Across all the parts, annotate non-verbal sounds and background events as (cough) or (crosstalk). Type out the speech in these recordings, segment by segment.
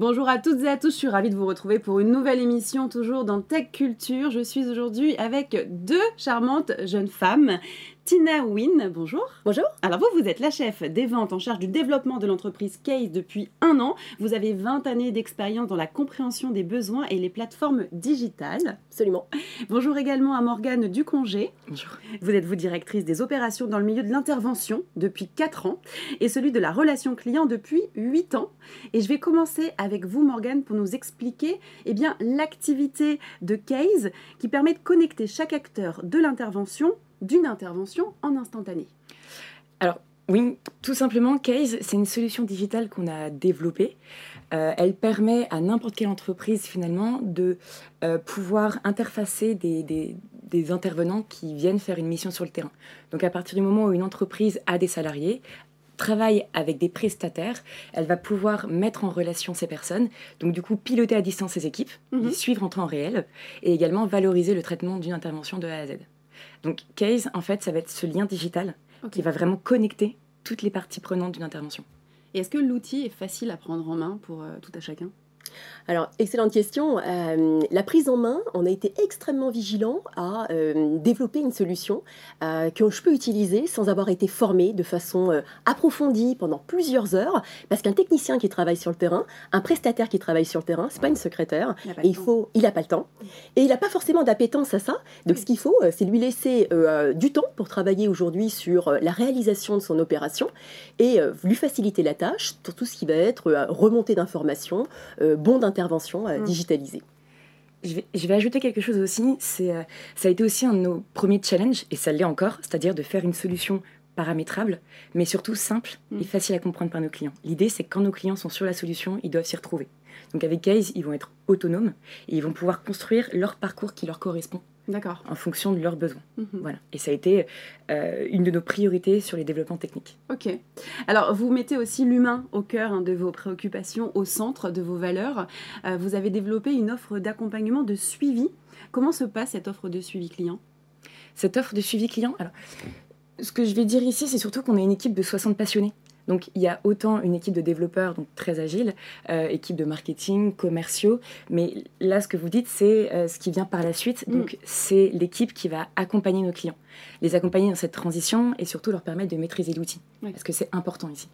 Bonjour à toutes et à tous, je suis ravie de vous retrouver pour une nouvelle émission, toujours dans Tech Culture. Je suis aujourd'hui avec deux charmantes jeunes femmes. Tina Wynne, bonjour. Bonjour. Alors vous, vous êtes la chef des ventes en charge du développement de l'entreprise Case depuis un an. Vous avez 20 années d'expérience dans la compréhension des besoins et les plateformes digitales. Absolument. Bonjour également à Morgane Ducongé. Bonjour. Vous êtes vous directrice des opérations dans le milieu de l'intervention depuis 4 ans et celui de la relation client depuis 8 ans. Et je vais commencer avec vous Morgane pour nous expliquer eh bien l'activité de Case qui permet de connecter chaque acteur de l'intervention d'une intervention en instantané Alors, oui, tout simplement, Case, c'est une solution digitale qu'on a développée. Euh, elle permet à n'importe quelle entreprise, finalement, de euh, pouvoir interfacer des, des, des, intervenants qui viennent faire une mission sur le terrain. Donc, à partir du moment où une entreprise a des salariés, travaille avec des prestataires, elle va pouvoir mettre en relation ces personnes, donc du coup piloter à distance ses équipes, mm -hmm. les suivre en temps réel, et également valoriser le traitement d'une intervention de A à Z. Donc Case, en fait, ça va être ce lien digital okay. qui va vraiment connecter toutes les parties prenantes d'une intervention. Et est-ce que l'outil est facile à prendre en main pour euh, tout à chacun? Alors, excellente question. Euh, la prise en main, on a été extrêmement vigilant à euh, développer une solution euh, que je peux utiliser sans avoir été formé de façon approfondie pendant plusieurs heures, parce qu'un technicien qui travaille sur le terrain, un prestataire qui travaille sur le terrain, c'est pas une secrétaire, il et il faut, il n'a pas le temps, et il n'a pas forcément d'appétence à ça. Donc, ce qu'il faut, c'est lui laisser du temps pour travailler aujourd'hui sur la réalisation de son opération et lui faciliter la tâche sur tout ce qui va être remontée d'informations, bon d'intervention euh, mmh. digitalisée. Je vais, je vais, ajouter quelque chose aussi, c'est, euh, ça a été aussi un de nos premiers challenges, et ça l'est encore, c'est-à-dire de faire une solution paramétrable, mais surtout simple et facile à comprendre par nos clients. L'idée, c'est que quand nos clients sont sur la solution, ils doivent s'y retrouver. Donc avec Case, ils vont être autonomes et ils vont pouvoir construire leur parcours qui leur correspond D'accord. En fonction de leurs besoins. Mmh. Voilà. Et ça a été euh, une de nos priorités sur les développements techniques. Ok. Alors, vous mettez aussi l'humain au cœur hein, de vos préoccupations, au centre de vos valeurs. Euh, vous avez développé une offre d'accompagnement de suivi. Comment se passe cette offre de suivi client? Cette offre de suivi client, alors, ce que je vais dire ici, c'est surtout qu'on est une équipe de 60 passionnés. Donc il y a autant une équipe de développeurs, donc très agile, euh, équipe de marketing, commerciaux, mais là ce que vous dites, c'est euh, ce qui vient par la suite. Mm. Donc c'est l'équipe qui va accompagner nos clients, les accompagner dans cette transition et surtout leur permettre de maîtriser l'outil, oui. parce que c'est important ici.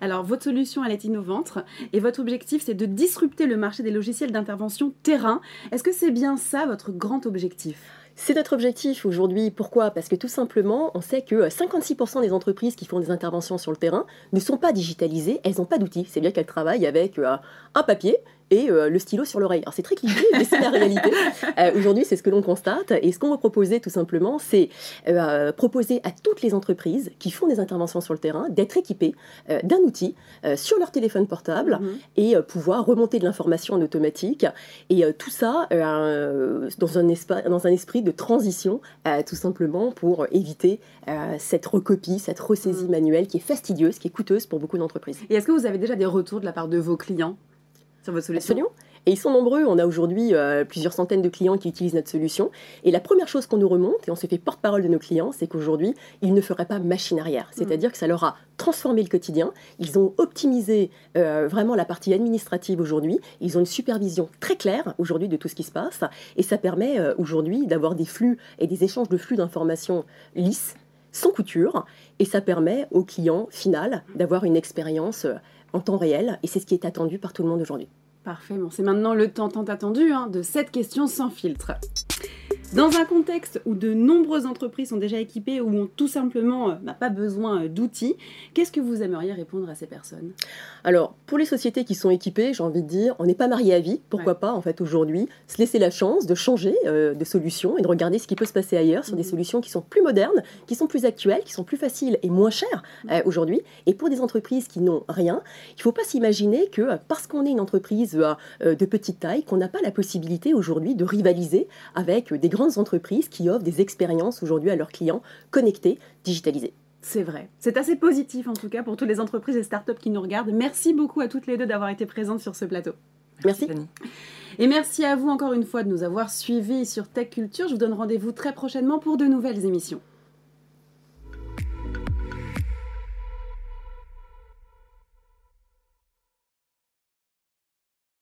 Alors, votre solution, elle est innovante et votre objectif, c'est de disrupter le marché des logiciels d'intervention terrain. Est-ce que c'est bien ça votre grand objectif? C'est notre objectif aujourd'hui. Pourquoi? Parce que tout simplement, on sait que 56% des entreprises qui font des interventions sur le terrain ne sont pas digitalisées, elles n'ont pas d'outils. C'est bien qu'elles travaillent avec euh, un papier et euh, le stylo sur l'oreille. Alors c'est très cliché, mais c'est la réalité. (laughs) Euh, Aujourd'hui, c'est ce que l'on constate. Et ce qu'on va proposer tout simplement, c'est euh, proposer à toutes les entreprises qui font des interventions sur le terrain d'être équipées d'un outil sur leur téléphone portable -hmm. et pouvoir remonter de l'information en automatique. Et tout ça dans un, dans, un esprit de transition, tout simplement pour éviter cette recopie, cette ressaisie mm -hmm. manuelle qui est fastidieuse, qui est coûteuse pour beaucoup d'entreprises. Et est-ce que vous avez déjà des retours de la part de vos clients? Sur votre solution Absolument. Et ils sont nombreux. On a aujourd'hui euh, plusieurs centaines de clients qui utilisent notre solution. Et la première chose qu'on nous remonte, et on se fait porte-parole de nos clients, c'est qu'aujourd'hui, ils ne feraient pas machine arrière. C'est-à-dire mmh. que ça leur a transformé le quotidien. Ils ont optimisé euh, vraiment la partie administrative aujourd'hui. Ils ont une supervision très claire aujourd'hui de tout ce qui se passe. Et ça permet euh, aujourd'hui d'avoir des flux et des échanges de flux d'informations lisses, sans couture. Et ça permet au client final d'avoir une expérience en temps réel. Et c'est ce qui est attendu par tout le monde aujourd'hui. Parfait, bon, c'est maintenant le temps tant attendu hein, de cette question sans filtre. Dans un contexte où de nombreuses entreprises sont déjà équipées ou ont tout simplement euh, bah, pas besoin euh, d'outils, qu'est-ce que vous aimeriez répondre à ces personnes? Alors, pour les sociétés qui sont équipées, j'ai envie de dire, on n'est pas marié à vie. Pourquoi ouais. pas, en fait, aujourd'hui, se laisser la chance de changer euh, de solution et de regarder ce qui peut se passer ailleurs sur mmh. des solutions qui sont plus modernes, qui sont plus actuelles, qui sont plus faciles et moins chères euh, aujourd'hui. Et pour des entreprises qui n'ont rien, il ne faut pas s'imaginer que parce qu'on est une entreprise de petite taille, qu'on n'a pas la possibilité aujourd'hui de rivaliser avec des grandes entreprises qui offrent des expériences aujourd'hui à leurs clients connectés, digitalisés. C'est vrai. C'est assez positif en tout cas pour toutes les entreprises et startups qui nous regardent. Merci beaucoup à toutes les deux d'avoir été présentes sur ce plateau. Merci. Merci. Et merci à vous encore une fois de nous avoir suivis sur Tech Culture. Je vous donne rendez-vous très prochainement pour de nouvelles émissions.